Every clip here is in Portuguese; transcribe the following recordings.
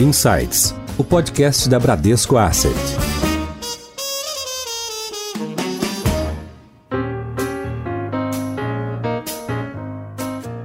Insights, o podcast da Bradesco Asset.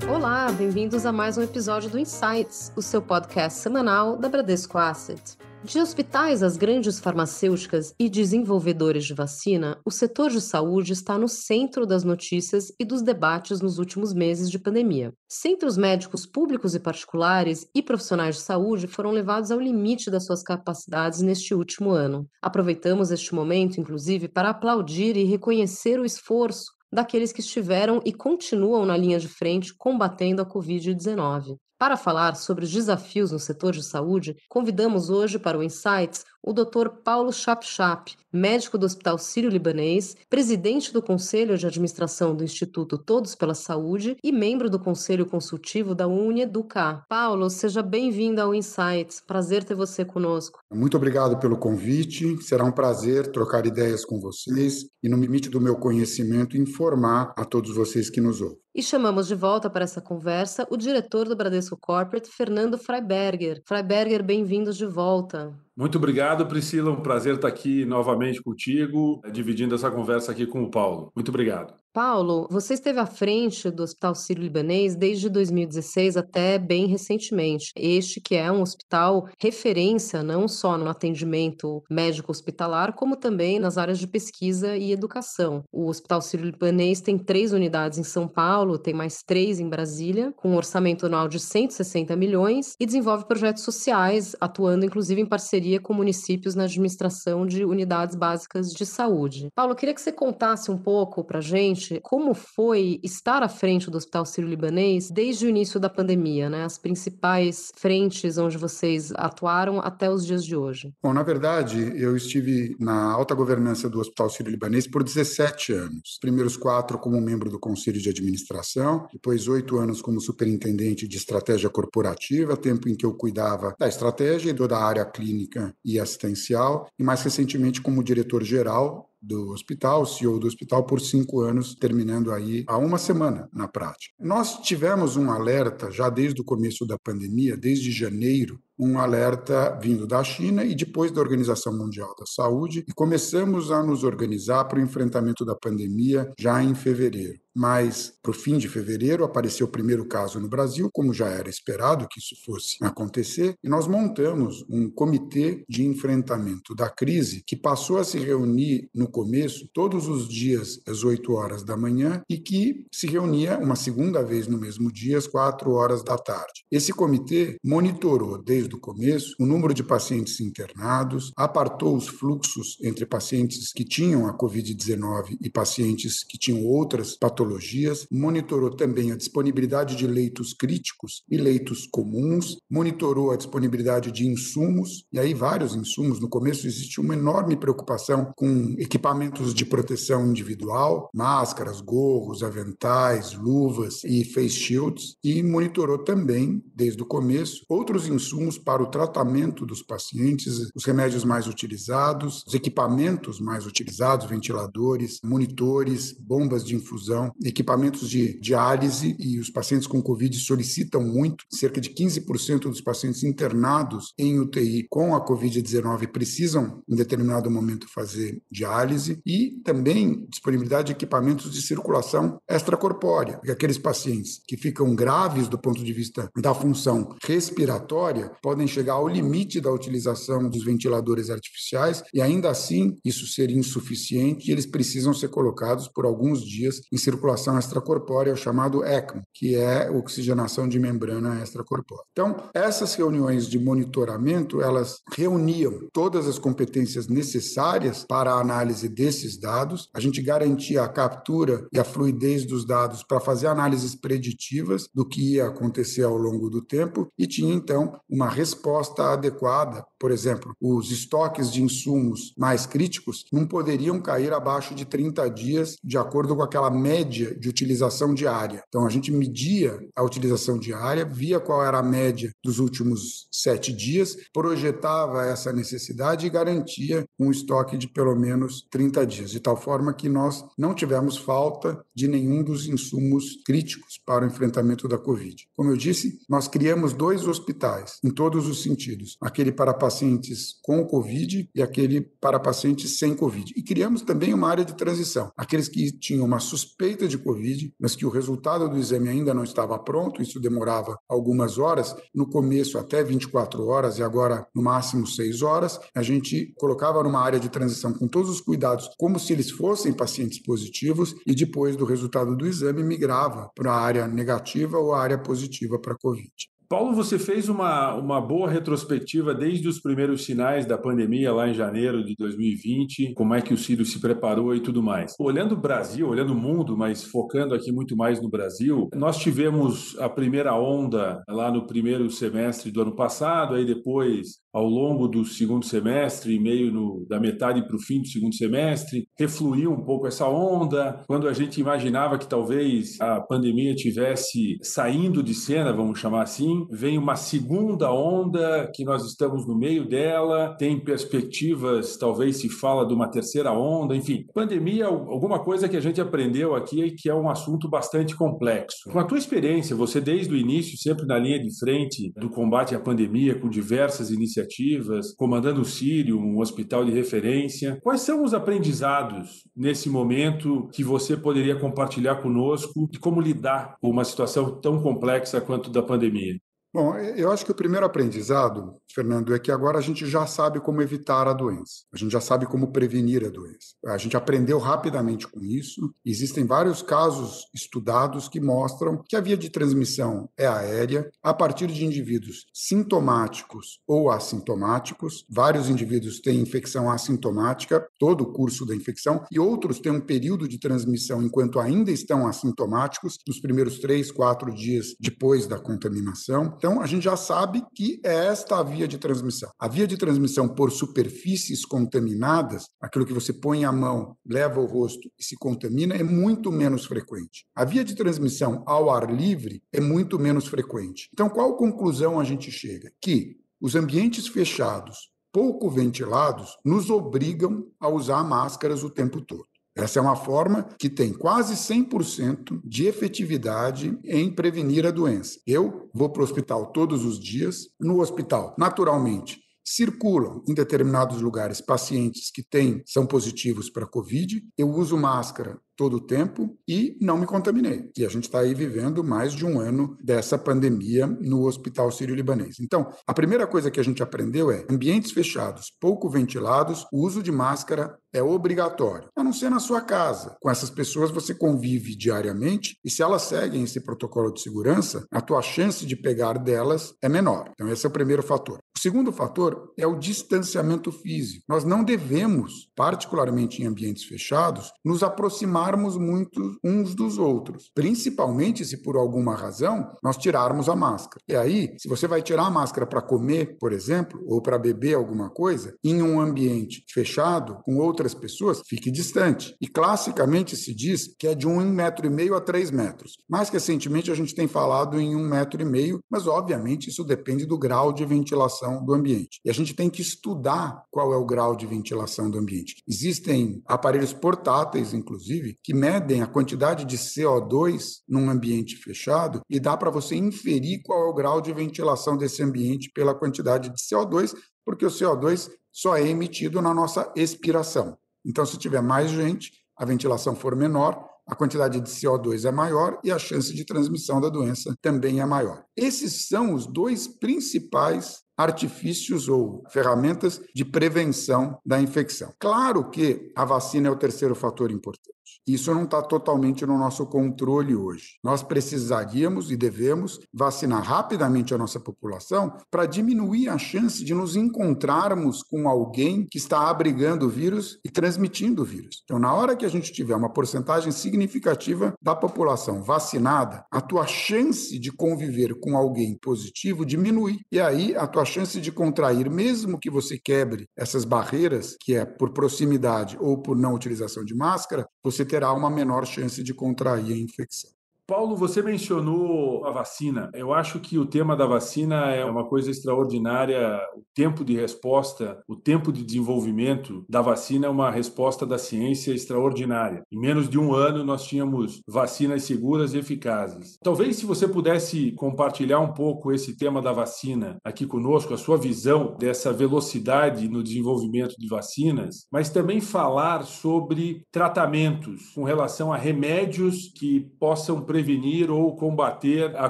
Olá, bem-vindos a mais um episódio do Insights, o seu podcast semanal da Bradesco Asset. De hospitais às grandes farmacêuticas e desenvolvedores de vacina, o setor de saúde está no centro das notícias e dos debates nos últimos meses de pandemia. Centros médicos públicos e particulares e profissionais de saúde foram levados ao limite das suas capacidades neste último ano. Aproveitamos este momento, inclusive, para aplaudir e reconhecer o esforço daqueles que estiveram e continuam na linha de frente combatendo a Covid-19. Para falar sobre os desafios no setor de saúde, convidamos hoje para o Insights o Dr. Paulo Chapchap, médico do Hospital Sírio-Libanês, presidente do Conselho de Administração do Instituto Todos pela Saúde e membro do Conselho Consultivo da UNEDUCA. Paulo, seja bem-vindo ao Insights. Prazer ter você conosco. Muito obrigado pelo convite. Será um prazer trocar ideias com vocês e, no limite do meu conhecimento, informar a todos vocês que nos ouvem. E chamamos de volta para essa conversa o diretor do Bradesco Corporate, Fernando Freiberger. Freiberger, bem-vindos de volta. Muito obrigado, Priscila. Um prazer estar aqui novamente contigo, dividindo essa conversa aqui com o Paulo. Muito obrigado. Paulo, você esteve à frente do Hospital Sírio-Libanês desde 2016 até bem recentemente. Este que é um hospital referência não só no atendimento médico hospitalar, como também nas áreas de pesquisa e educação. O Hospital Sírio-Libanês tem três unidades em São Paulo, tem mais três em Brasília, com um orçamento anual de 160 milhões e desenvolve projetos sociais, atuando inclusive em parceria com municípios na administração de unidades básicas de saúde. Paulo, eu queria que você contasse um pouco para gente como foi estar à frente do Hospital Sírio-Libanês desde o início da pandemia, né? As principais frentes onde vocês atuaram até os dias de hoje. Bom, na verdade, eu estive na alta governança do Hospital Sírio-Libanês por 17 anos. Os primeiros quatro como membro do Conselho de Administração, depois oito anos como superintendente de estratégia corporativa, tempo em que eu cuidava da estratégia e da área clínica e assistencial, e mais recentemente como diretor-geral do hospital, CEO do hospital, por cinco anos, terminando aí há uma semana na prática. Nós tivemos um alerta já desde o começo da pandemia, desde janeiro, um alerta vindo da China e depois da Organização Mundial da Saúde, e começamos a nos organizar para o enfrentamento da pandemia já em fevereiro. Mas, para o fim de fevereiro, apareceu o primeiro caso no Brasil, como já era esperado que isso fosse acontecer, e nós montamos um comitê de enfrentamento da crise que passou a se reunir no começo, todos os dias às 8 horas da manhã, e que se reunia uma segunda vez no mesmo dia, às 4 horas da tarde. Esse comitê monitorou desde o começo o número de pacientes internados, apartou os fluxos entre pacientes que tinham a Covid-19 e pacientes que tinham outras patologias, monitorou também a disponibilidade de leitos críticos e leitos comuns, monitorou a disponibilidade de insumos, e aí vários insumos. No começo existe uma enorme preocupação com equipamentos de proteção individual, máscaras, gorros, aventais, luvas e face shields, e monitorou também, desde o começo, outros insumos para o tratamento dos pacientes, os remédios mais utilizados, os equipamentos mais utilizados, ventiladores, monitores, bombas de infusão, equipamentos de diálise e os pacientes com Covid solicitam muito. Cerca de 15% dos pacientes internados em UTI com a Covid-19 precisam, em determinado momento, fazer diálise e também disponibilidade de equipamentos de circulação extracorpórea, aqueles pacientes que ficam graves do ponto de vista da função respiratória podem chegar ao limite da utilização dos ventiladores artificiais e ainda assim isso seria insuficiente e eles precisam ser colocados por alguns dias em circulação extracorpórea, o chamado ECMO, que é oxigenação de membrana extracorpórea. Então, essas reuniões de monitoramento, elas reuniam todas as competências necessárias para a análise desses dados. A gente garantia a captura e a fluidez dos dados para fazer análises preditivas do que ia acontecer ao longo do tempo e tinha então uma resposta adequada. Por exemplo, os estoques de insumos mais críticos não poderiam cair abaixo de 30 dias, de acordo com aquela média de utilização diária. Então, a gente media a utilização diária, via qual era a média dos últimos sete dias, projetava essa necessidade e garantia um estoque de pelo menos 30 dias, de tal forma que nós não tivemos falta de nenhum dos insumos críticos para o enfrentamento da Covid. Como eu disse, nós criamos dois hospitais em todos os sentidos, aquele para pacientes com Covid e aquele para pacientes sem Covid. E criamos também uma área de transição, aqueles que tinham uma suspeita de Covid, mas que o resultado do exame ainda não estava pronto, isso demorava algumas horas, no começo até 24 horas e agora no máximo 6 horas, a gente colocava numa área de transição com todos os cuidados, como se eles fossem pacientes positivos e depois do resultado do exame migrava para a área negativa ou a área positiva para Covid. Paulo, você fez uma, uma boa retrospectiva desde os primeiros sinais da pandemia lá em janeiro de 2020, como é que o Ciro se preparou e tudo mais. Olhando o Brasil, olhando o mundo, mas focando aqui muito mais no Brasil, nós tivemos a primeira onda lá no primeiro semestre do ano passado, aí depois ao longo do segundo semestre, meio no, da metade para o fim do segundo semestre, refluiu um pouco essa onda. Quando a gente imaginava que talvez a pandemia tivesse saindo de cena, vamos chamar assim, vem uma segunda onda que nós estamos no meio dela, tem perspectivas, talvez se fala de uma terceira onda, enfim. Pandemia, alguma coisa que a gente aprendeu aqui que é um assunto bastante complexo. Com a tua experiência, você desde o início, sempre na linha de frente do combate à pandemia, com diversas iniciativas, iniciativas, comandando o Sírio, um hospital de referência. Quais são os aprendizados nesse momento que você poderia compartilhar conosco de como lidar com uma situação tão complexa quanto da pandemia? Bom, eu acho que o primeiro aprendizado, Fernando, é que agora a gente já sabe como evitar a doença. A gente já sabe como prevenir a doença. A gente aprendeu rapidamente com isso. Existem vários casos estudados que mostram que a via de transmissão é aérea a partir de indivíduos sintomáticos ou assintomáticos. Vários indivíduos têm infecção assintomática, todo o curso da infecção, e outros têm um período de transmissão enquanto ainda estão assintomáticos, nos primeiros três, quatro dias depois da contaminação. Então, a gente já sabe que é esta a via de transmissão. A via de transmissão por superfícies contaminadas, aquilo que você põe a mão, leva o rosto e se contamina, é muito menos frequente. A via de transmissão ao ar livre é muito menos frequente. Então, qual conclusão a gente chega? Que os ambientes fechados, pouco ventilados, nos obrigam a usar máscaras o tempo todo. Essa é uma forma que tem quase 100% de efetividade em prevenir a doença. Eu vou para o hospital todos os dias. No hospital, naturalmente, circulam em determinados lugares pacientes que têm são positivos para COVID. Eu uso máscara todo o tempo e não me contaminei. E a gente está aí vivendo mais de um ano dessa pandemia no Hospital Sírio-Libanês. Então, a primeira coisa que a gente aprendeu é ambientes fechados, pouco ventilados, o uso de máscara é obrigatório, a não ser na sua casa. Com essas pessoas você convive diariamente e se elas seguem esse protocolo de segurança, a tua chance de pegar delas é menor. Então esse é o primeiro fator. Segundo fator é o distanciamento físico. Nós não devemos, particularmente em ambientes fechados, nos aproximar aproximarmos muito uns dos outros, principalmente se por alguma razão nós tirarmos a máscara. E aí, se você vai tirar a máscara para comer, por exemplo, ou para beber alguma coisa, em um ambiente fechado com outras pessoas, fique distante. E classicamente se diz que é de um metro e meio a três metros. Mais recentemente a gente tem falado em um metro e meio, mas obviamente isso depende do grau de ventilação do ambiente. E a gente tem que estudar qual é o grau de ventilação do ambiente. Existem aparelhos portáteis, inclusive, que medem a quantidade de CO2 num ambiente fechado e dá para você inferir qual é o grau de ventilação desse ambiente pela quantidade de CO2, porque o CO2 só é emitido na nossa expiração. Então, se tiver mais gente, a ventilação for menor, a quantidade de CO2 é maior e a chance de transmissão da doença também é maior. Esses são os dois principais artifícios ou ferramentas de prevenção da infecção. Claro que a vacina é o terceiro fator importante. Isso não está totalmente no nosso controle hoje. Nós precisaríamos e devemos vacinar rapidamente a nossa população para diminuir a chance de nos encontrarmos com alguém que está abrigando o vírus e transmitindo o vírus. Então, na hora que a gente tiver uma porcentagem significativa da população vacinada, a tua chance de conviver com alguém positivo diminui. E aí a tua chance de contrair, mesmo que você quebre essas barreiras, que é por proximidade ou por não utilização de máscara, você terá uma menor chance de contrair a infecção. Paulo, você mencionou a vacina. Eu acho que o tema da vacina é uma coisa extraordinária. O tempo de resposta, o tempo de desenvolvimento da vacina é uma resposta da ciência extraordinária. Em menos de um ano, nós tínhamos vacinas seguras e eficazes. Talvez, se você pudesse compartilhar um pouco esse tema da vacina aqui conosco, a sua visão dessa velocidade no desenvolvimento de vacinas, mas também falar sobre tratamentos com relação a remédios que possam prevenir ou combater a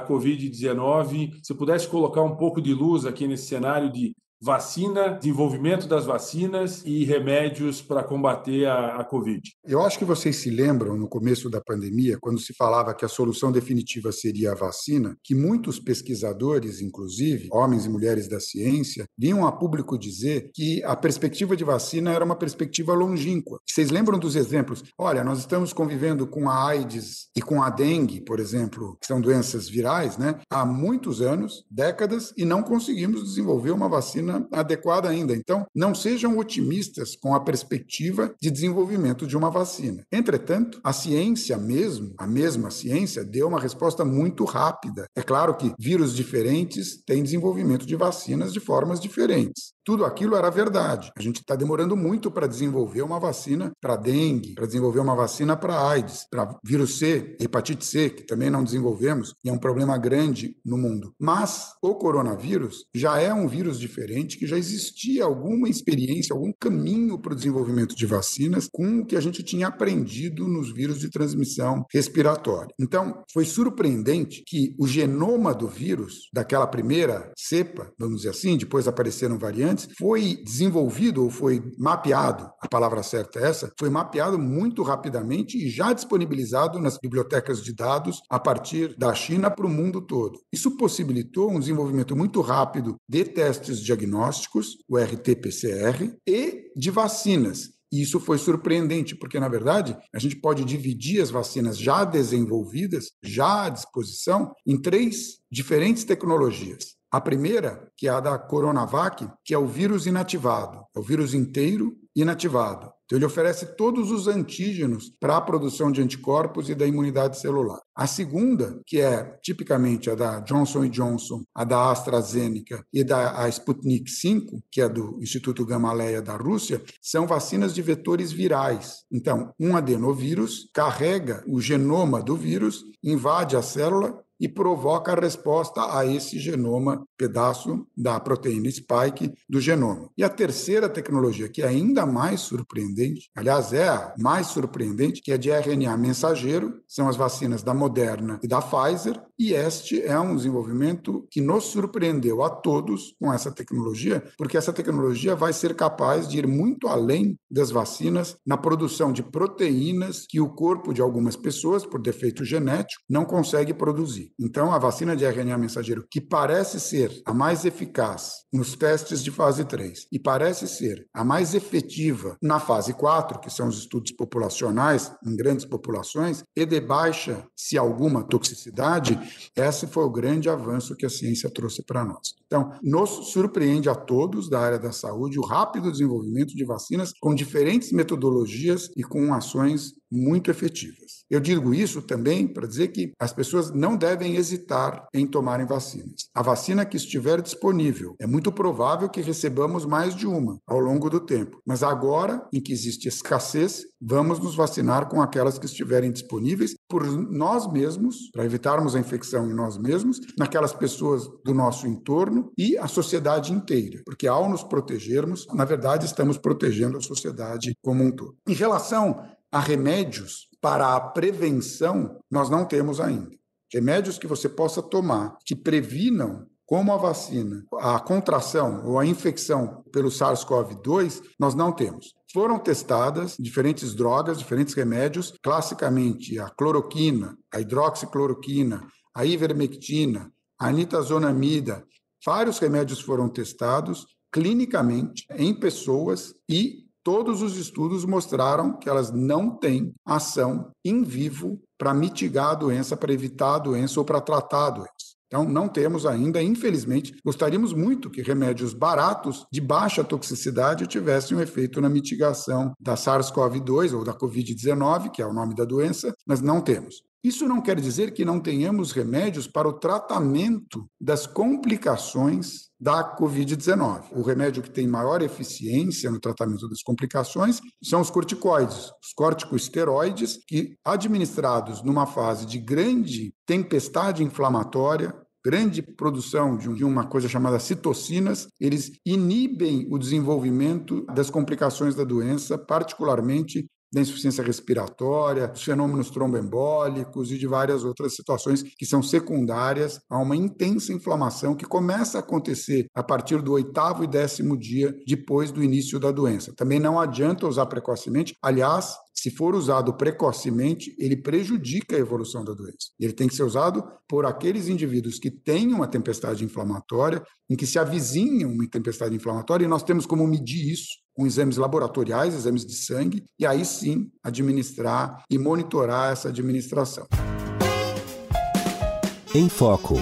Covid-19. Se pudesse colocar um pouco de luz aqui nesse cenário de vacina, desenvolvimento das vacinas e remédios para combater a, a, Covid. Eu acho que vocês se lembram, no começo da pandemia, quando se falava que a solução definitiva seria a vacina, que muitos pesquisadores, inclusive homens e mulheres da ciência, vinham a público dizer que a perspectiva de vacina era uma perspectiva longínqua. Vocês lembram dos exemplos? Olha, nós estamos convivendo com a AIDS e com a dengue, por exemplo, que são doenças virais, né? Há muitos anos, décadas, e não conseguimos desenvolver uma vacina adequada ainda. Então, não sejam otimistas com a perspectiva de desenvolvimento de uma vacina. Entretanto, a ciência mesmo, a mesma ciência, deu uma resposta muito rápida. É claro que vírus diferentes têm desenvolvimento de vacinas de formas diferentes. Tudo aquilo era verdade. A gente está demorando muito para desenvolver uma vacina para dengue, para desenvolver uma vacina para AIDS, para vírus C, hepatite C, que também não desenvolvemos, e é um problema grande no mundo. Mas o coronavírus já é um vírus diferente, que já existia alguma experiência, algum caminho para o desenvolvimento de vacinas com o que a gente tinha aprendido nos vírus de transmissão respiratória. Então, foi surpreendente que o genoma do vírus, daquela primeira cepa, vamos dizer assim, depois apareceram variantes, antes, foi desenvolvido ou foi mapeado, a palavra certa é essa, foi mapeado muito rapidamente e já disponibilizado nas bibliotecas de dados a partir da China para o mundo todo. Isso possibilitou um desenvolvimento muito rápido de testes diagnósticos, o RT-PCR, e de vacinas, e isso foi surpreendente, porque, na verdade, a gente pode dividir as vacinas já desenvolvidas, já à disposição, em três diferentes tecnologias. A primeira, que é a da Coronavac, que é o vírus inativado, é o vírus inteiro inativado. Então, ele oferece todos os antígenos para a produção de anticorpos e da imunidade celular. A segunda, que é tipicamente a da Johnson Johnson, a da AstraZeneca e da Sputnik V, que é do Instituto Gamaleya da Rússia, são vacinas de vetores virais. Então, um adenovírus carrega o genoma do vírus, invade a célula e provoca a resposta a esse genoma, pedaço da proteína spike do genoma. E a terceira tecnologia, que é ainda mais surpreendente, aliás, é a mais surpreendente, que é de RNA mensageiro, são as vacinas da Moderna e da Pfizer, e este é um desenvolvimento que nos surpreendeu a todos com essa tecnologia, porque essa tecnologia vai ser capaz de ir muito além das vacinas na produção de proteínas que o corpo de algumas pessoas, por defeito genético, não consegue produzir. Então, a vacina de RNA mensageiro, que parece ser a mais eficaz nos testes de fase 3 e parece ser a mais efetiva na fase 4, que são os estudos populacionais em grandes populações, e de baixa, se alguma, toxicidade, esse foi o grande avanço que a ciência trouxe para nós. Então, nos surpreende a todos da área da saúde o rápido desenvolvimento de vacinas com diferentes metodologias e com ações muito efetivas. Eu digo isso também para dizer que as pessoas não devem hesitar em tomarem vacinas. A vacina que estiver disponível, é muito provável que recebamos mais de uma ao longo do tempo, mas agora, em que existe escassez, vamos nos vacinar com aquelas que estiverem disponíveis por nós mesmos, para evitarmos a infecção em nós mesmos, naquelas pessoas do nosso entorno e a sociedade inteira, porque ao nos protegermos, na verdade, estamos protegendo a sociedade como um todo. Em relação a remédios para a prevenção, nós não temos ainda. Remédios que você possa tomar que previnam como a vacina, a contração ou a infecção pelo SARS-CoV-2, nós não temos. Foram testadas diferentes drogas, diferentes remédios, classicamente a cloroquina, a hidroxicloroquina, a ivermectina, a nitazonamida. Vários remédios foram testados clinicamente em pessoas e todos os estudos mostraram que elas não têm ação em vivo para mitigar a doença, para evitar a doença ou para tratar a doença. Então, não temos ainda, infelizmente, gostaríamos muito que remédios baratos, de baixa toxicidade, tivessem um efeito na mitigação da SARS-CoV-2 ou da Covid-19, que é o nome da doença, mas não temos. Isso não quer dizer que não tenhamos remédios para o tratamento das complicações da Covid-19. O remédio que tem maior eficiência no tratamento das complicações são os corticoides, os corticosteroides, que, administrados numa fase de grande tempestade inflamatória, grande produção de uma coisa chamada citocinas, eles inibem o desenvolvimento das complicações da doença, particularmente da insuficiência respiratória, dos fenômenos tromboembólicos e de várias outras situações que são secundárias a uma intensa inflamação que começa a acontecer a partir do oitavo e décimo dia depois do início da doença. Também não adianta usar precocemente, aliás, se for usado precocemente, ele prejudica a evolução da doença. Ele tem que ser usado por aqueles indivíduos que têm uma tempestade inflamatória, em que se avizinha uma tempestade inflamatória, e nós temos como medir isso com exames laboratoriais, exames de sangue, e aí sim administrar e monitorar essa administração. Em Foco.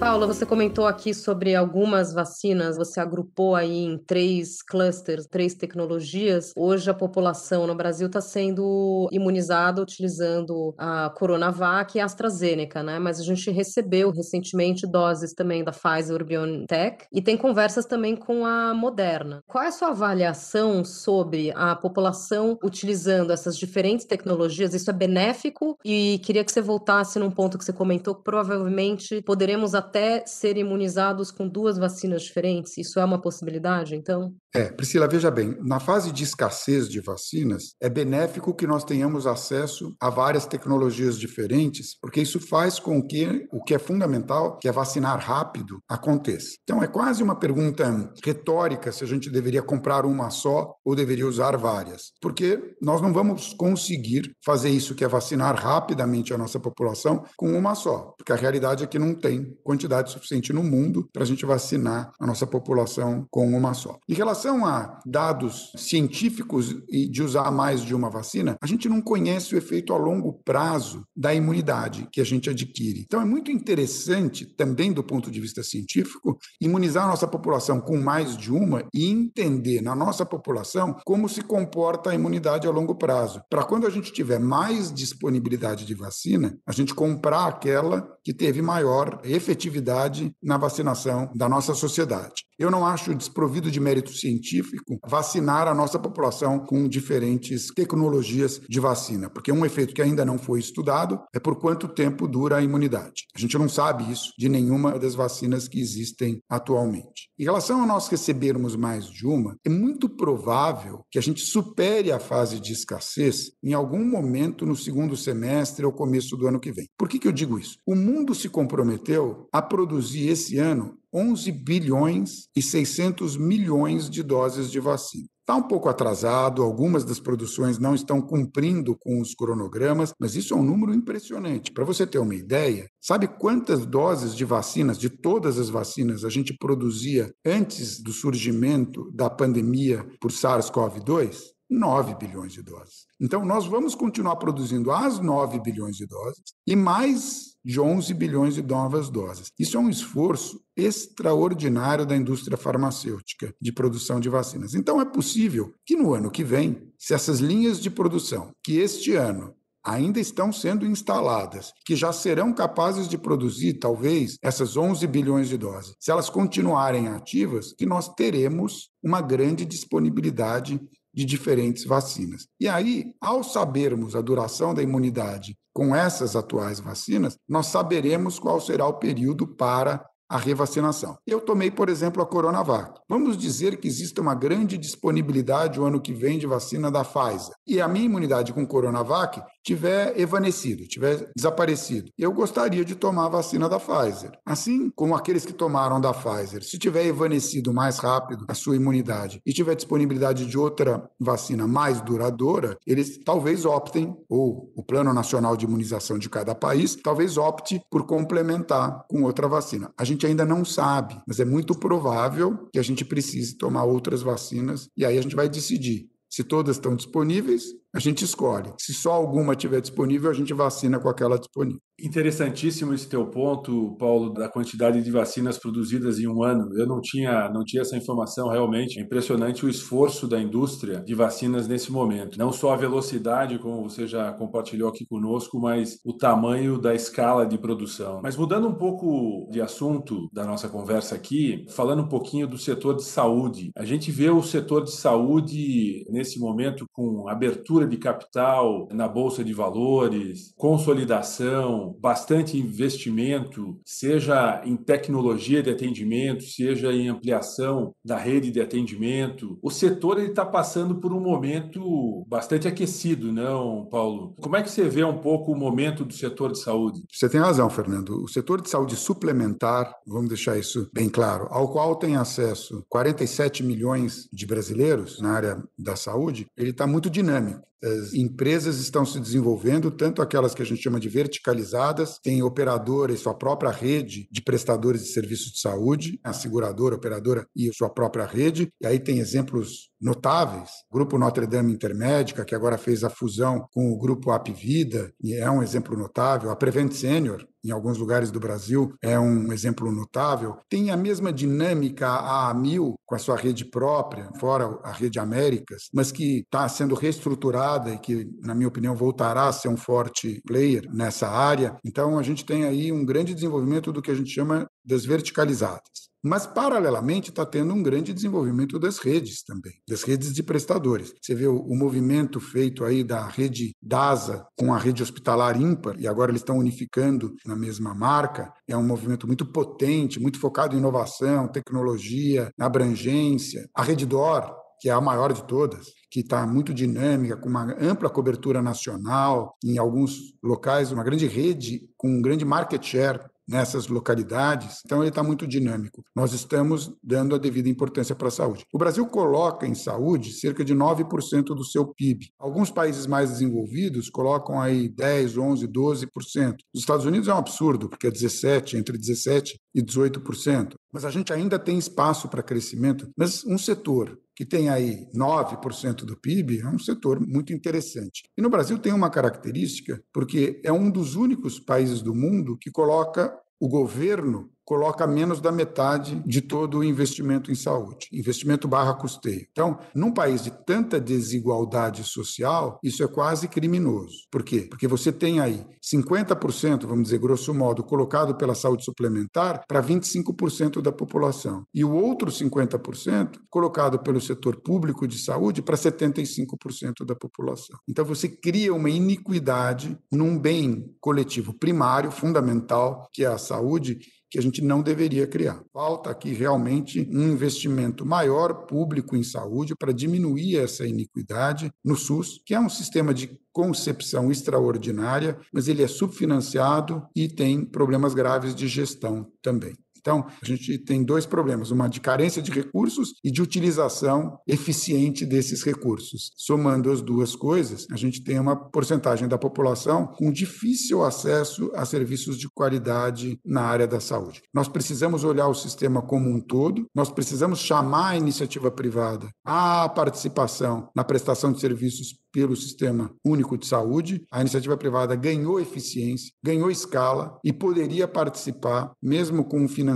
Paula, você comentou aqui sobre algumas vacinas, você agrupou aí em três clusters, três tecnologias. Hoje a população no Brasil está sendo imunizada utilizando a Coronavac e a AstraZeneca, né? Mas a gente recebeu recentemente doses também da Pfizer BioNTech e tem conversas também com a Moderna. Qual é a sua avaliação sobre a população utilizando essas diferentes tecnologias? Isso é benéfico? E queria que você voltasse num ponto que você comentou, que provavelmente poderemos até ser imunizados com duas vacinas diferentes? Isso é uma possibilidade, então? É, Priscila, veja bem, na fase de escassez de vacinas, é benéfico que nós tenhamos acesso a várias tecnologias diferentes, porque isso faz com que o que é fundamental, que é vacinar rápido, aconteça. Então, é quase uma pergunta retórica se a gente deveria comprar uma só ou deveria usar várias, porque nós não vamos conseguir fazer isso, que é vacinar rapidamente a nossa população, com uma só, porque a realidade é que não tem quantidade suficiente no mundo para a gente vacinar a nossa população com uma só. Em relação a dados científicos e de usar mais de uma vacina, a gente não conhece o efeito a longo prazo da imunidade que a gente adquire. Então é muito interessante, também do ponto de vista científico, imunizar a nossa população com mais de uma e entender na nossa população como se comporta a imunidade a longo prazo. Para quando a gente tiver mais disponibilidade de vacina, a gente comprar aquela que teve maior efetividade na vacinação da nossa sociedade. Eu não acho desprovido de mérito científico vacinar a nossa população com diferentes tecnologias de vacina, porque um efeito que ainda não foi estudado é por quanto tempo dura a imunidade. A gente não sabe isso de nenhuma das vacinas que existem atualmente. Em relação a nós recebermos mais de uma, é muito provável que a gente supere a fase de escassez em algum momento no segundo semestre ou começo do ano que vem. Por que, que eu digo isso? O mundo se comprometeu a produzir esse ano 11 bilhões e 600 milhões de doses de vacina. Está um pouco atrasado, algumas das produções não estão cumprindo com os cronogramas, mas isso é um número impressionante. Para você ter uma ideia, sabe quantas doses de vacinas, de todas as vacinas, a gente produzia antes do surgimento da pandemia por SARS-CoV-2? 9 bilhões de doses. Então, nós vamos continuar produzindo as 9 bilhões de doses e mais de 11 bilhões de novas doses. Isso é um esforço extraordinário da indústria farmacêutica de produção de vacinas. Então, é possível que no ano que vem, se essas linhas de produção, que este ano ainda estão sendo instaladas, que já serão capazes de produzir, talvez, essas 11 bilhões de doses. Se elas continuarem ativas, que nós teremos uma grande disponibilidade de diferentes vacinas. E aí, ao sabermos a duração da imunidade com essas atuais vacinas, nós saberemos qual será o período para a revacinação. Eu tomei, por exemplo, a Coronavac. Vamos dizer que existe uma grande disponibilidade o ano que vem de vacina da Pfizer. E a minha imunidade com Coronavac tiver evanecido, tiver desaparecido. Eu gostaria de tomar a vacina da Pfizer. Assim como aqueles que tomaram da Pfizer, se tiver evanecido mais rápido a sua imunidade e tiver disponibilidade de outra vacina mais duradoura, eles talvez optem, ou o Plano Nacional de Imunização de cada país, talvez opte por complementar com outra vacina. A gente ainda não sabe, mas é muito provável que a gente precise tomar outras vacinas e aí a gente vai decidir se todas estão disponíveis a gente escolhe. Se só alguma tiver disponível, a gente vacina com aquela disponível. Interessantíssimo esse teu ponto, Paulo, da quantidade de vacinas produzidas em um ano. Eu não tinha, não tinha essa informação realmente. É impressionante o esforço da indústria de vacinas nesse momento. Não só a velocidade, como você já compartilhou aqui conosco, mas o tamanho da escala de produção. Mas mudando um pouco de assunto da nossa conversa aqui, falando um pouquinho do setor de saúde. A gente vê o setor de saúde nesse momento com abertura de capital na bolsa de valores, consolidação, bastante investimento, seja em tecnologia de atendimento, seja em ampliação da rede de atendimento. O setor está passando por um momento bastante aquecido, não, Paulo? Como é que você vê um pouco o momento do setor de saúde? Você tem razão, Fernando. O setor de saúde suplementar, vamos deixar isso bem claro, ao qual tem acesso 47 milhões de brasileiros na área da saúde, ele está muito dinâmico. As empresas estão se desenvolvendo, tanto aquelas que a gente chama de verticalizadas, tem operadora e sua própria rede de prestadores de serviços de saúde, a seguradora, a operadora e sua própria rede. E aí tem exemplos notáveis. O Grupo Notre Dame Intermédica, que agora fez a fusão com o Grupo Apvida, e é um exemplo notável. A Prevent Senior, em alguns lugares do Brasil, é um exemplo notável. Tem a mesma dinâmica a Amil, com a sua rede própria, fora a Rede Américas, mas que está sendo reestruturada e que, na minha opinião, voltará a ser um forte player nessa área. Então, a gente tem aí um grande desenvolvimento do que a gente chama das verticalizadas. Mas, paralelamente, está tendo um grande desenvolvimento das redes também, das redes de prestadores. Você vê o, o, movimento feito aí da rede DASA com a rede hospitalar ímpar, e agora eles estão unificando na mesma marca. É um movimento muito potente, muito focado em inovação, tecnologia, abrangência. A rede DOR, que é a maior de todas, que está muito dinâmica, com uma ampla cobertura nacional, em alguns locais, uma grande rede com um grande market share nessas localidades, então ele está muito dinâmico. Nós estamos dando a devida importância para a saúde. O Brasil coloca em saúde cerca de 9% do seu PIB. Alguns países mais desenvolvidos colocam aí 10, 11, 12%. Os Estados Unidos é um absurdo, porque é 17, entre 17 e 18%. Mas a gente ainda tem espaço para crescimento, mas um setor que tem aí 9% do PIB, é um setor muito interessante. E no Brasil tem uma característica, porque é um dos únicos países do mundo que coloca o governo coloca menos da metade de todo o investimento em saúde, investimento barra custeio. Então, num país de tanta desigualdade social, isso é quase criminoso. Por quê? Porque você tem aí 50%, vamos dizer, grosso modo, colocado pela saúde suplementar para 25% da população. E o outro 50% colocado pelo setor público de saúde para 75% da população. Então, você cria uma iniquidade num bem coletivo primário, fundamental, que é a saúde, que a gente não deveria criar. Falta aqui realmente um investimento maior público em saúde para diminuir essa iniquidade no SUS, que é um sistema de concepção extraordinária, mas ele é subfinanciado e tem problemas graves de gestão também. Então, a gente tem dois problemas: uma de carência de recursos e de utilização eficiente desses recursos. Somando as duas coisas, a gente tem uma porcentagem da população com difícil acesso a serviços de qualidade na área da saúde. Nós precisamos olhar o sistema como um todo, nós precisamos chamar a iniciativa privada à participação na prestação de serviços pelo Sistema Único de Saúde. A iniciativa privada ganhou eficiência, ganhou escala e poderia participar, mesmo com um financiamento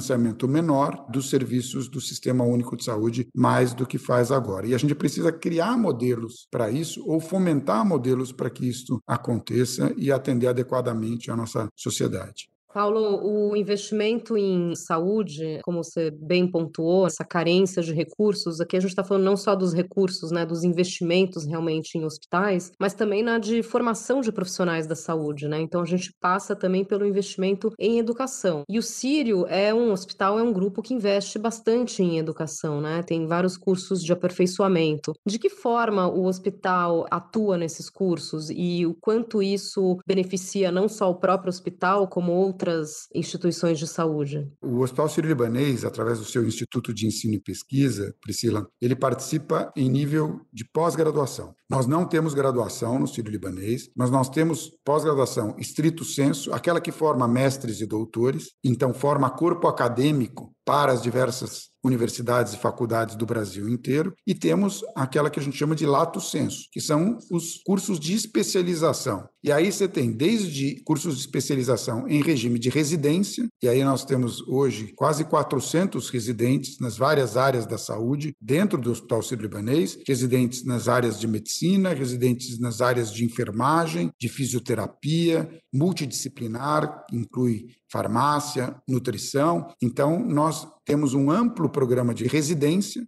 menor, dos serviços do Sistema Único de Saúde, mais do que faz agora. E a gente precisa criar modelos para isso ou fomentar modelos para que isso aconteça e atender adequadamente a nossa sociedade. Paulo, o investimento em saúde, como você bem pontuou, essa carência de recursos, aqui a gente está falando não só dos recursos, né, dos investimentos realmente em hospitais, mas também na de formação de profissionais da saúde, né? Então a gente passa também pelo investimento em educação. E o Sírio é um hospital, é um grupo que investe bastante em educação, né? Tem vários cursos de aperfeiçoamento. De que forma o hospital atua nesses cursos e o quanto isso beneficia não só o próprio hospital, como outras outras instituições de saúde? O Hospital Sírio-Libanês, através do seu Instituto de Ensino e Pesquisa, Priscila, ele participa em nível de pós-graduação. Nós não temos graduação no Sírio-Libanês, mas nós temos pós-graduação estrito senso, aquela que forma mestres e doutores, então forma corpo acadêmico para as diversas universidades e faculdades do Brasil inteiro, e temos aquela que a gente chama de lato senso, que são os cursos de especialização. E aí você tem desde cursos de especialização em regime de residência, e aí nós temos hoje quase 400 residentes nas várias áreas da saúde dentro do Hospital Sírio-Libanês, residentes nas áreas de medicina, residentes nas áreas de enfermagem, de fisioterapia, multidisciplinar, inclui farmácia, nutrição. Então, nós temos um amplo programa de residência.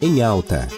Em alta.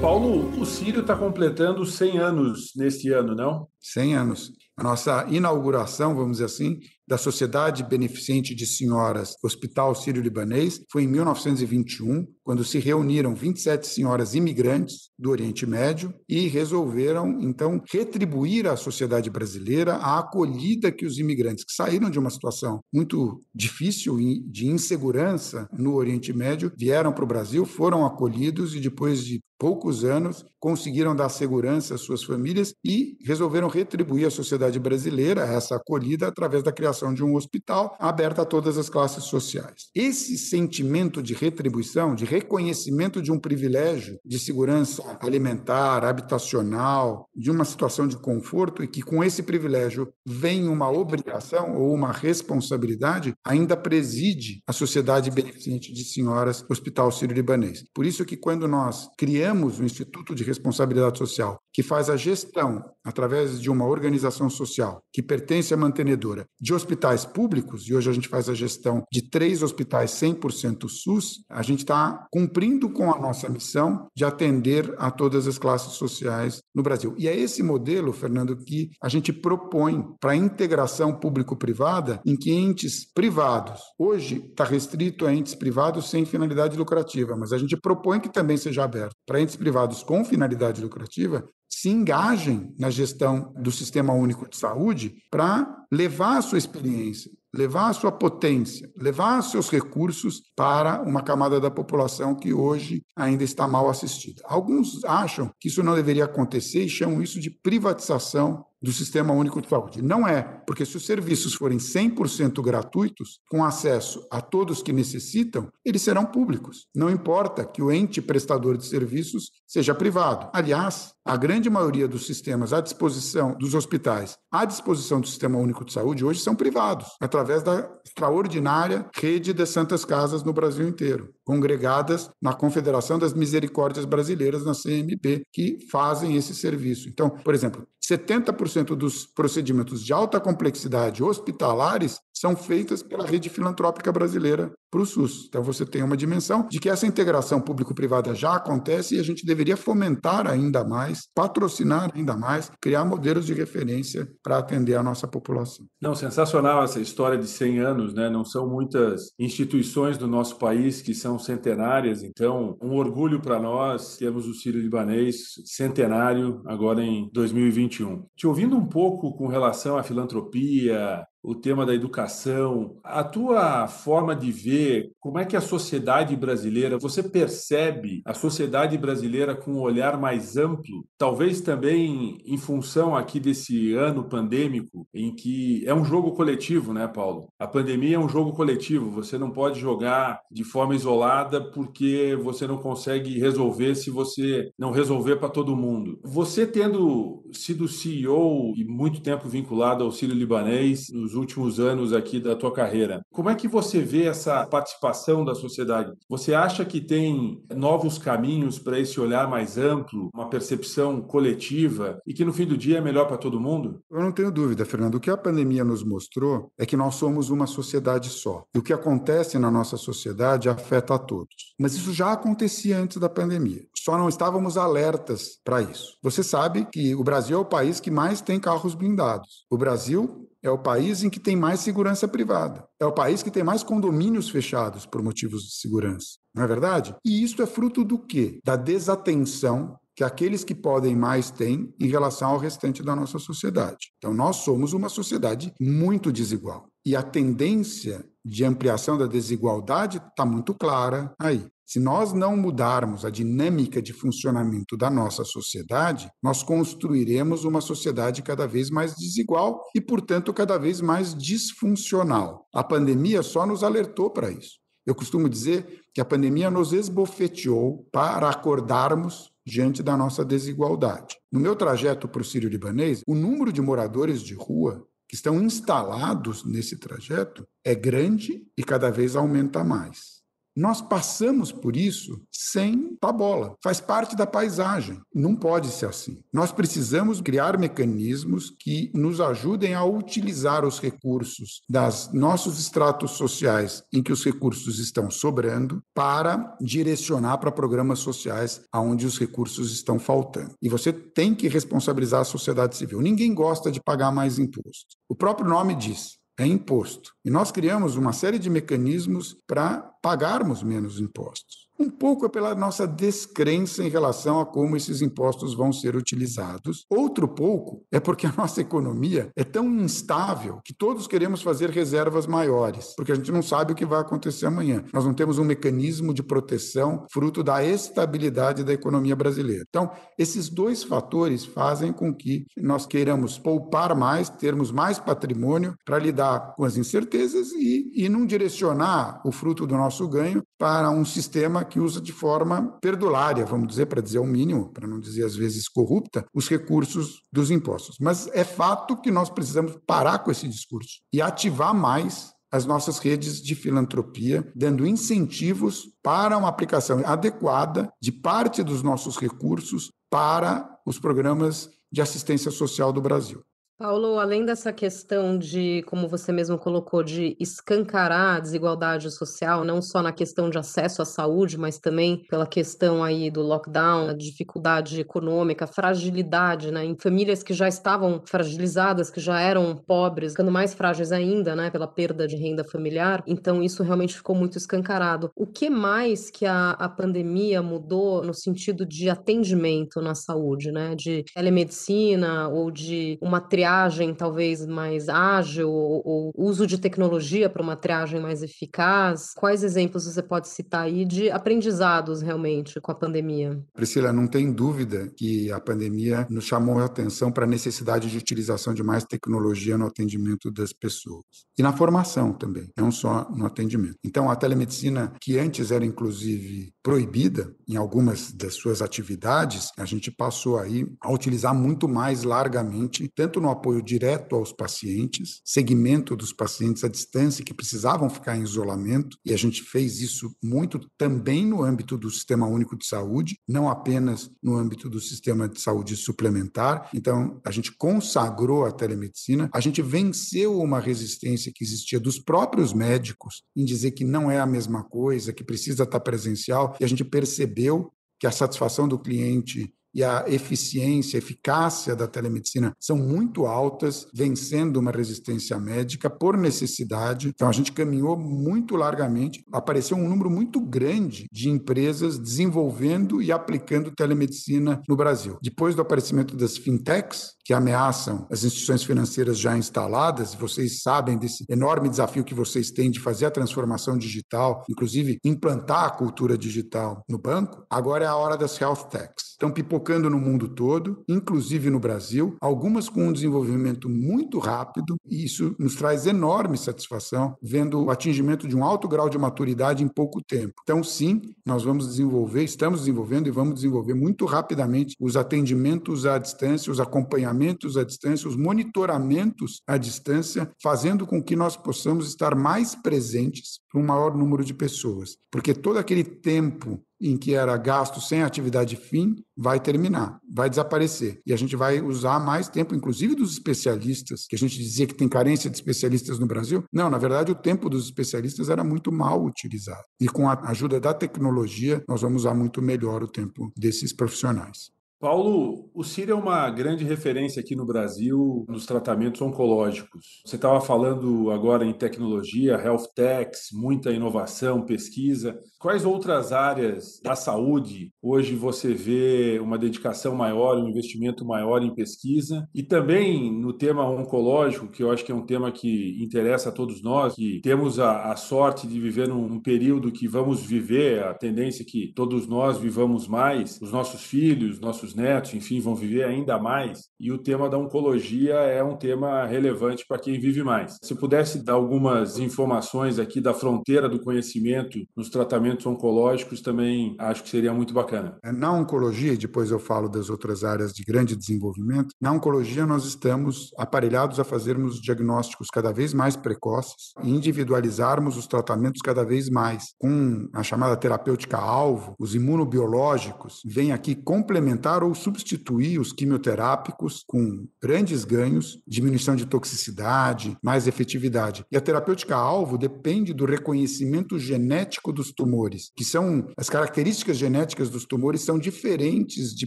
Paulo, o Sírio está completando 100 anos neste ano, não? 100 anos. A nossa inauguração, vamos dizer assim, da Sociedade Beneficente de Senhoras Hospital Sírio-Libanês foi em 1921, quando se reuniram 27 senhoras imigrantes do Oriente Médio e resolveram, então, retribuir à sociedade brasileira a acolhida que os imigrantes que saíram de uma situação muito difícil de insegurança no Oriente Médio vieram para o Brasil, foram acolhidos e depois de poucos anos conseguiram dar segurança às suas famílias e resolveram retribuir à sociedade brasileira essa acolhida através da criação de um hospital aberto a todas as classes sociais. Esse sentimento de retribuição, de reconhecimento de um privilégio de segurança alimentar, habitacional, de uma situação de conforto e que com esse privilégio vem uma obrigação ou uma responsabilidade, ainda preside a Sociedade Beneficente de Senhoras Hospital Sírio-Libanês. Por isso que quando nós criamos o Instituto de Responsabilidade Social, que faz a gestão através de uma organização social que pertence à mantenedora de hospitais públicos, e hoje a gente faz a gestão de três hospitais 100% SUS, a gente está cumprindo com a nossa missão de atender a todas as classes sociais no Brasil. E é esse modelo, Fernando, que a gente propõe para a integração público-privada em que entes privados, hoje está restrito a entes privados sem finalidade lucrativa, mas a gente propõe que também seja aberto para entes privados com finalidade lucrativa, se engajem na gestão do Sistema Único de Saúde para levar a sua experiência, levar a sua potência, levar seus recursos para uma camada da população que hoje ainda está mal assistida. Alguns acham que isso não deveria acontecer e chamam isso de privatização do Sistema Único de Saúde. Não é, porque se os serviços forem 100% gratuitos, com acesso a todos que necessitam, eles serão públicos. Não importa que o ente prestador de serviços seja privado. Aliás, a grande maioria dos sistemas à disposição dos hospitais, à disposição do Sistema Único de Saúde, hoje são privados, através da extraordinária rede de santas casas no Brasil inteiro, congregadas na Confederação das Misericórdias Brasileiras, na CMB, que fazem esse serviço. Então, por exemplo, 70% dos procedimentos de alta complexidade hospitalares são feitas pela rede filantrópica brasileira para o SUS. Então você tem uma dimensão de que essa integração público-privada já acontece e a gente deveria fomentar ainda mais, patrocinar ainda mais, criar modelos de referência para atender a nossa população. Não, sensacional essa história de 100 anos, né? Não são muitas instituições do nosso país que são centenárias, então um orgulho para nós temos o Sírio Libanês centenário agora em 2021. Te ouvindo um pouco com relação à filantropia, o tema da educação, a tua forma de ver como é que a sociedade brasileira, você percebe a sociedade brasileira com um olhar mais amplo, talvez também em função aqui desse ano pandêmico, em que é um jogo coletivo, né, Paulo? A pandemia é um jogo coletivo, você não pode jogar de forma isolada porque você não consegue resolver se você não resolver para todo mundo. Você tendo sido CEO e muito tempo vinculado ao Sírio Libanês, nos últimos anos aqui da tua carreira. Como é que você vê essa participação da sociedade? Você acha que tem novos caminhos para esse olhar mais amplo, uma percepção coletiva e que no fim do dia é melhor para todo mundo? Eu não tenho dúvida, Fernando. O que a pandemia nos mostrou é que nós somos uma sociedade só. E o que acontece na nossa sociedade afeta a todos. Mas isso já acontecia antes da pandemia. Só não estávamos alertas para isso. Você sabe que o Brasil é o país que mais tem carros blindados. O Brasil é o país em que tem mais segurança privada. É o país que tem mais condomínios fechados por motivos de segurança. Não é verdade? E isso é fruto do quê? Da desatenção que aqueles que podem mais têm em relação ao restante da nossa sociedade. Então, nós somos uma sociedade muito desigual. E a tendência de ampliação da desigualdade está muito clara aí. Se nós não mudarmos a dinâmica de funcionamento da nossa sociedade, nós construiremos uma sociedade cada vez mais desigual e, portanto, cada vez mais disfuncional. A pandemia só nos alertou para isso. Eu costumo dizer que a pandemia nos esbofeteou para acordarmos diante da nossa desigualdade. No meu trajeto para o Sírio-Libanês, o número de moradores de rua que estão instalados nesse trajeto é grande e cada vez aumenta mais. Nós passamos por isso sem tabola. Faz parte da paisagem. Não pode ser assim. Nós precisamos criar mecanismos que nos ajudem a utilizar os recursos das nossos estratos sociais em que os recursos estão sobrando para direcionar para programas sociais aonde os recursos estão faltando. E você tem que responsabilizar a sociedade civil. Ninguém gosta de pagar mais imposto. O próprio nome diz, é imposto. E nós criamos uma série de mecanismos para pagarmos menos impostos. Um pouco é pela nossa descrença em relação a como esses impostos vão ser utilizados. Outro pouco é porque a nossa economia é tão instável que todos queremos fazer reservas maiores, porque a gente não sabe o que vai acontecer amanhã. Nós não temos um mecanismo de proteção fruto da estabilidade da economia brasileira. Então, esses dois fatores fazem com que nós queiramos poupar mais, termos mais patrimônio para lidar com as incertezas e, e não direcionar o fruto do nosso ganho para um sistema que usa de forma perdulária, vamos dizer, para dizer o mínimo, para não dizer às vezes corrupta, os recursos dos impostos. Mas é fato que nós precisamos parar com esse discurso e ativar mais as nossas redes de filantropia, dando incentivos para uma aplicação adequada de parte dos nossos recursos para os programas de assistência social do Brasil. Paulo, além dessa questão de, como você mesmo colocou, de escancarar a desigualdade social, não só na questão de acesso à saúde, mas também pela questão aí do lockdown, a dificuldade econômica, fragilidade, né, em famílias que já estavam fragilizadas, que já eram pobres, ficando mais frágeis ainda, né, pela perda de renda familiar. Então isso realmente ficou muito escancarado. O que mais que a, a pandemia mudou no sentido de atendimento na saúde, né, de telemedicina ou de uma triagem triagem talvez mais ágil ou, ou uso de tecnologia para uma triagem mais eficaz? Quais exemplos você pode citar aí de aprendizados realmente com a pandemia? Priscila, não tem dúvida que a pandemia nos chamou a atenção para a necessidade de utilização de mais tecnologia no atendimento das pessoas e na formação também, não só no atendimento. Então, a telemedicina, que antes era inclusive proibida em algumas das suas atividades, a gente passou aí a utilizar muito mais largamente, tanto no apoio direto aos pacientes, segmento dos pacientes à distância que precisavam ficar em isolamento, e a gente fez isso muito também no âmbito do Sistema Único de Saúde, não apenas no âmbito do Sistema de Saúde Suplementar. Então, a gente consagrou a telemedicina, a gente venceu uma resistência que existia dos próprios médicos em dizer que não é a mesma coisa, que precisa estar presencial, e a gente percebeu que a satisfação do cliente e a eficiência, eficácia da telemedicina são muito altas, vencendo uma resistência médica por necessidade. Então, a gente caminhou muito largamente. Apareceu um número muito grande de empresas desenvolvendo e aplicando telemedicina no Brasil. Depois do aparecimento das fintechs, que ameaçam as instituições financeiras já instaladas, vocês sabem desse enorme desafio que vocês têm de fazer a transformação digital, inclusive implantar a cultura digital no banco, agora é a hora das health techs. Estão pipocando no mundo todo, inclusive no Brasil, algumas com um desenvolvimento muito rápido, e isso nos traz enorme satisfação, vendo o atingimento de um alto grau de maturidade em pouco tempo. Então, sim, nós vamos desenvolver, estamos desenvolvendo e vamos desenvolver muito rapidamente os atendimentos à distância, os acompanhamentos à distância, os monitoramentos à distância, fazendo com que nós possamos estar mais presentes para um maior número de pessoas. Porque todo aquele tempo em que era gasto sem atividade fim vai terminar, vai desaparecer. E a gente vai usar mais tempo, inclusive dos especialistas, que a gente dizia que tem carência de especialistas no Brasil. Não, na verdade, o tempo dos especialistas era muito mal utilizado. E com a ajuda da tecnologia, nós vamos usar muito melhor o tempo desses profissionais. Paulo, o Ciro é uma grande referência aqui no Brasil nos tratamentos oncológicos. Você estava falando agora em tecnologia, health techs, muita inovação, pesquisa. Quais outras áreas da saúde hoje você vê uma dedicação maior, um investimento maior em pesquisa? E também no tema oncológico, que eu acho que é um tema que interessa a todos nós, que temos a, a sorte de viver num, período que vamos viver, a tendência que todos nós vivamos mais, os nossos filhos, nossos netos, enfim, vão viver ainda mais. E o tema da oncologia é um tema relevante para quem vive mais. Se pudesse dar algumas informações aqui da fronteira do conhecimento nos tratamentos oncológicos, também acho que seria muito bacana. É, na oncologia, e depois eu falo das outras áreas de grande desenvolvimento, na oncologia nós estamos aparelhados a fazermos diagnósticos cada vez mais precoces e individualizarmos os tratamentos cada vez mais, com a chamada terapêutica alvo, os imunobiológicos, vêm aqui complementar ou substituir os quimioterápicos com grandes ganhos, diminuição de toxicidade, mais efetividade. E a terapêutica alvo depende do reconhecimento genético dos tumores, que são as características genéticas dos tumores são diferentes de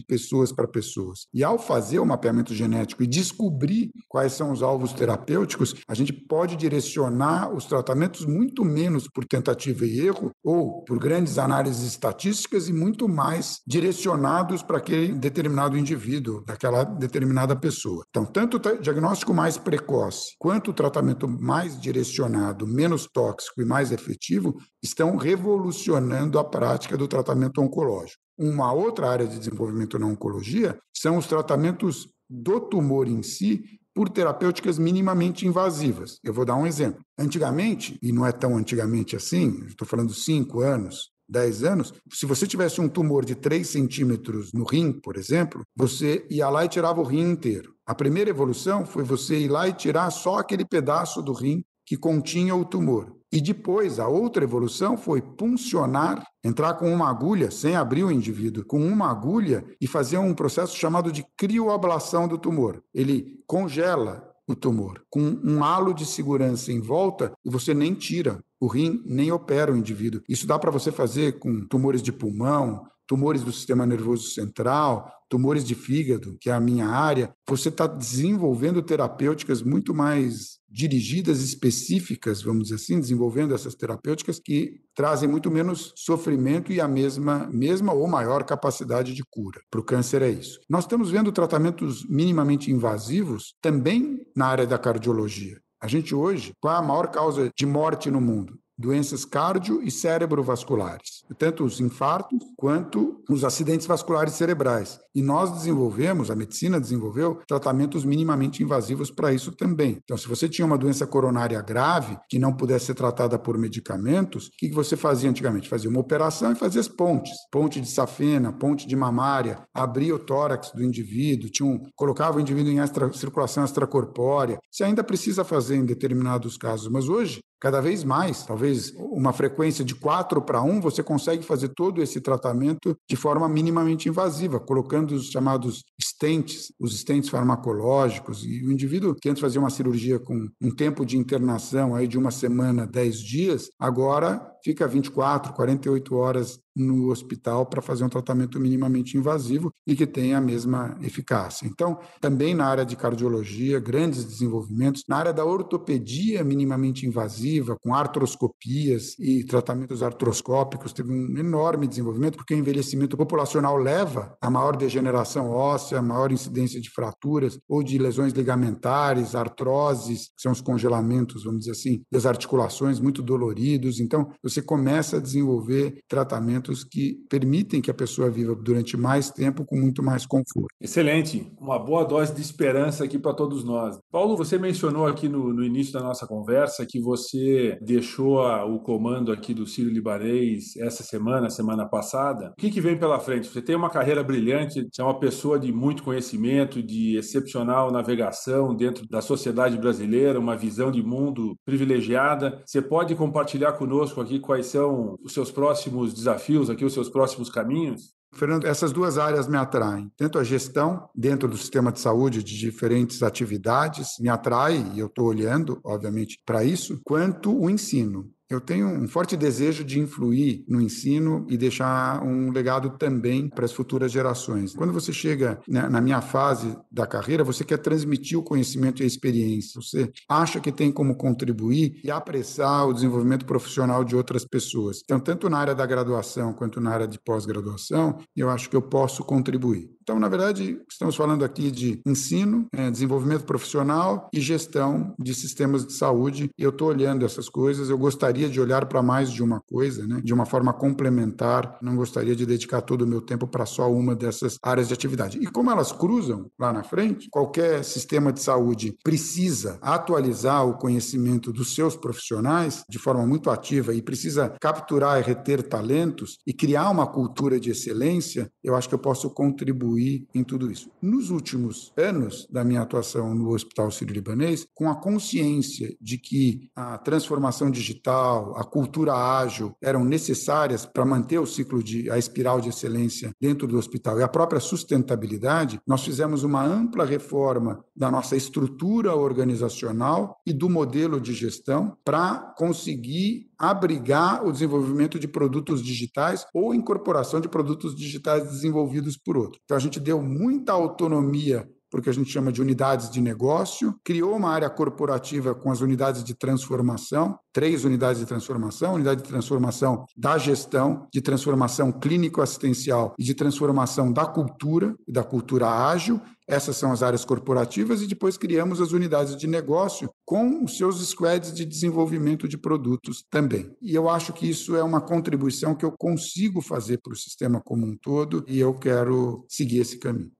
pessoas para pessoas. E ao fazer o mapeamento genético e descobrir quais são os alvos terapêuticos, a gente pode direcionar os tratamentos muito menos por tentativa e erro ou por grandes análises estatísticas e muito mais direcionados para aquele determinado indivíduo, daquela determinada pessoa. Então, tanto o diagnóstico mais precoce quanto o tratamento mais direcionado, menos tóxico e mais efetivo estão revolucionando a prática do tratamento oncológico. Uma outra área de desenvolvimento na oncologia são os tratamentos do tumor em si por terapêuticas minimamente invasivas. Eu vou dar um exemplo. Antigamente, e não é tão antigamente assim, estou falando cinco anos, 10 anos, se você tivesse um tumor de 3 centímetros no rim, por exemplo, você ia lá e tirava o rim inteiro. A primeira evolução foi você ir lá e tirar só aquele pedaço do rim que continha o tumor. E depois, a outra evolução foi puncionar, entrar com uma agulha, sem abrir o indivíduo, com uma agulha e fazer um processo chamado de crioablação do tumor. Ele congela o tumor com um halo de segurança em volta e você nem tira o rim, nem opera o indivíduo. Isso dá para você fazer com tumores de pulmão, tumores do sistema nervoso central, tumores de fígado, que é a minha área, você está desenvolvendo terapêuticas muito mais dirigidas, específicas, vamos dizer assim, desenvolvendo essas terapêuticas que trazem muito menos sofrimento e a mesma, mesma ou maior capacidade de cura. Para o câncer é isso. Nós estamos vendo tratamentos minimamente invasivos também na área da cardiologia. A gente hoje, qual é a maior causa de morte no mundo? Doenças cardio e cerebrovasculares, tanto os infartos quanto os acidentes vasculares cerebrais. E nós desenvolvemos, a medicina desenvolveu, tratamentos minimamente invasivos para isso também. Então, se você tinha uma doença coronária grave que não pudesse ser tratada por medicamentos, o que você fazia antigamente? Fazia uma operação e fazia as pontes, ponte de safena, ponte de mamária, abria o tórax do indivíduo, tinha um, colocava o indivíduo em extra, circulação extracorpórea. Você ainda precisa fazer em determinados casos, mas hoje cada vez mais, talvez uma frequência de 4 para 1, você consegue fazer todo esse tratamento de forma minimamente invasiva, colocando os chamados stents, os stents farmacológicos, e o indivíduo que antes fazia uma cirurgia com um tempo de internação aí de uma semana, 10 dias, agora fica 24, 48 horas no hospital para fazer um tratamento minimamente invasivo e que tenha a mesma eficácia. Então, também na área de cardiologia, grandes desenvolvimentos, na área da ortopedia minimamente invasiva, com artroscopias e tratamentos artroscópicos, teve um enorme desenvolvimento, porque o envelhecimento populacional leva a maior degeneração óssea, maior incidência de fraturas ou de lesões ligamentares, artroses, que são os congelamentos, vamos dizer assim, das articulações muito doloridos. Então, você começa a desenvolver tratamentos que permitem que a pessoa viva durante mais tempo com muito mais conforto. Excelente, uma boa dose de esperança aqui para todos nós. Paulo, você mencionou aqui no, no início da nossa conversa que você deixou a, o comando aqui do Círio Libanês essa semana, semana passada. O que, que vem pela frente? Você tem uma carreira brilhante, você é uma pessoa de muito conhecimento, de excepcional navegação dentro da sociedade brasileira, uma visão de mundo privilegiada. Você pode compartilhar conosco aqui quais são os seus próximos desafios, aqui os seus próximos caminhos? Fernando, essas duas áreas me atraem. Tanto a gestão dentro do sistema de saúde de diferentes atividades me atrai, e eu estou olhando, obviamente, para isso, quanto o ensino. Eu tenho um forte desejo de influir no ensino e deixar um legado também para as futuras gerações. Quando você chega na minha fase da carreira, você quer transmitir o conhecimento e a experiência. Você acha que tem como contribuir e apressar o desenvolvimento profissional de outras pessoas. Então, tanto na área da graduação quanto na área de pós-graduação, eu acho que eu posso contribuir. Então, na verdade, estamos falando aqui de ensino, é, desenvolvimento profissional e gestão de sistemas de saúde. Eu estou olhando essas coisas. Eu gostaria de olhar para mais de uma coisa, né? de uma forma complementar. Não gostaria de dedicar todo o meu tempo para só uma dessas áreas de atividade. E como elas cruzam lá na frente, qualquer sistema de saúde precisa atualizar o conhecimento dos seus profissionais de forma muito ativa e precisa capturar e reter talentos e criar uma cultura de excelência. Eu acho que eu posso contribuir contribuir em tudo isso. Nos últimos anos da minha atuação no Hospital Sírio-Libanês, com a consciência de que a transformação digital, a cultura ágil eram necessárias para manter o ciclo de a espiral de excelência dentro do hospital e a própria sustentabilidade, nós fizemos uma ampla reforma da nossa estrutura organizacional e do modelo de gestão para conseguir abrigar o desenvolvimento de produtos digitais ou incorporação de produtos digitais desenvolvidos por outro. Então, a gente deu muita autonomia porque a gente chama de unidades de negócio, criou uma área corporativa com as unidades de transformação, três unidades de transformação, unidade de transformação da gestão, de transformação clínico-assistencial e de transformação da cultura, da cultura ágil, essas são as áreas corporativas, e depois criamos as unidades de negócio com os seus squads de desenvolvimento de produtos também. E eu acho que isso é uma contribuição que eu consigo fazer para o sistema como um todo, e eu quero seguir esse caminho.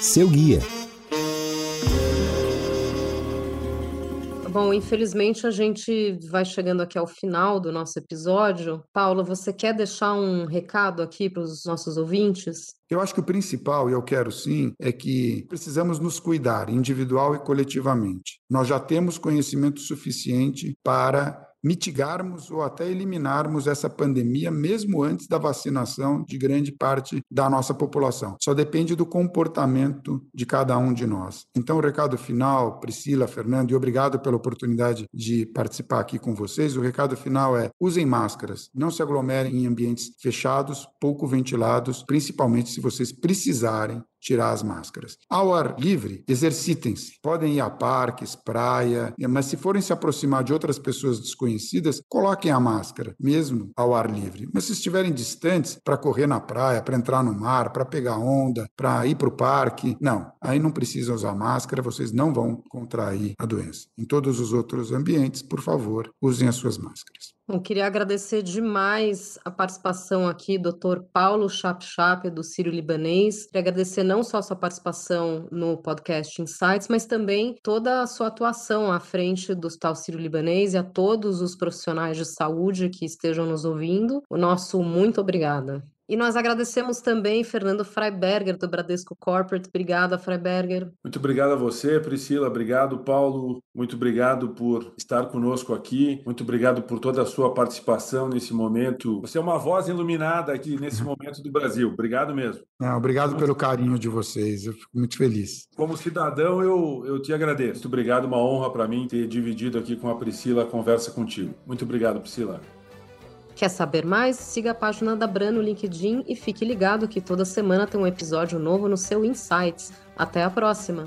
Seu guia. Bom, infelizmente a gente vai chegando aqui ao final do nosso episódio. Paulo, você quer deixar um recado aqui para os nossos ouvintes? Eu acho que o principal, e eu quero sim, é que precisamos nos cuidar, individual e coletivamente. Nós já temos conhecimento suficiente para mitigarmos ou até eliminarmos essa pandemia mesmo antes da vacinação de grande parte da nossa população. Só depende do comportamento de cada um de nós. Então, o recado final, Priscila, Fernando, e obrigado pela oportunidade de participar aqui com vocês. O recado final é: usem máscaras, não se aglomerem em ambientes fechados, pouco ventilados, principalmente se vocês precisarem tirar as máscaras. Ao ar livre, exercitem-se. Podem ir a parques, praia, mas se forem se aproximar de outras pessoas desconhecidas, coloquem a máscara, mesmo ao ar livre. Mas se estiverem distantes, para correr na praia, para entrar no mar, para pegar onda, para ir para o parque, não. Aí não precisam usar máscara, vocês não vão contrair a doença. Em todos os outros ambientes, por favor, usem as suas máscaras. Eu queria agradecer demais a participação aqui, doutor Paulo Chap do Sírio Libanês. Queria agradecer não só a sua participação no podcast Insights, mas também toda a sua atuação à frente do Hospital Sírio Libanês e a todos os profissionais de saúde que estejam nos ouvindo. O nosso muito obrigada. E nós agradecemos também Fernando Freiberger, do Bradesco Corporate. Obrigada, Freiberger. Muito obrigado a você, Priscila. Obrigado, Paulo. Muito obrigado por estar conosco aqui. Muito obrigado por toda a sua participação nesse momento. Você é uma voz iluminada aqui nesse momento do Brasil. Obrigado mesmo. Não, obrigado pelo carinho de vocês. Eu fico muito feliz. Como cidadão, eu, eu te agradeço. Muito obrigado. Uma honra para mim ter dividido aqui com a Priscila a conversa contigo. Muito obrigado, Priscila. Quer saber mais? Siga a página da Bran no LinkedIn e fique ligado que toda semana tem um episódio novo no seu Insights. Até a próxima!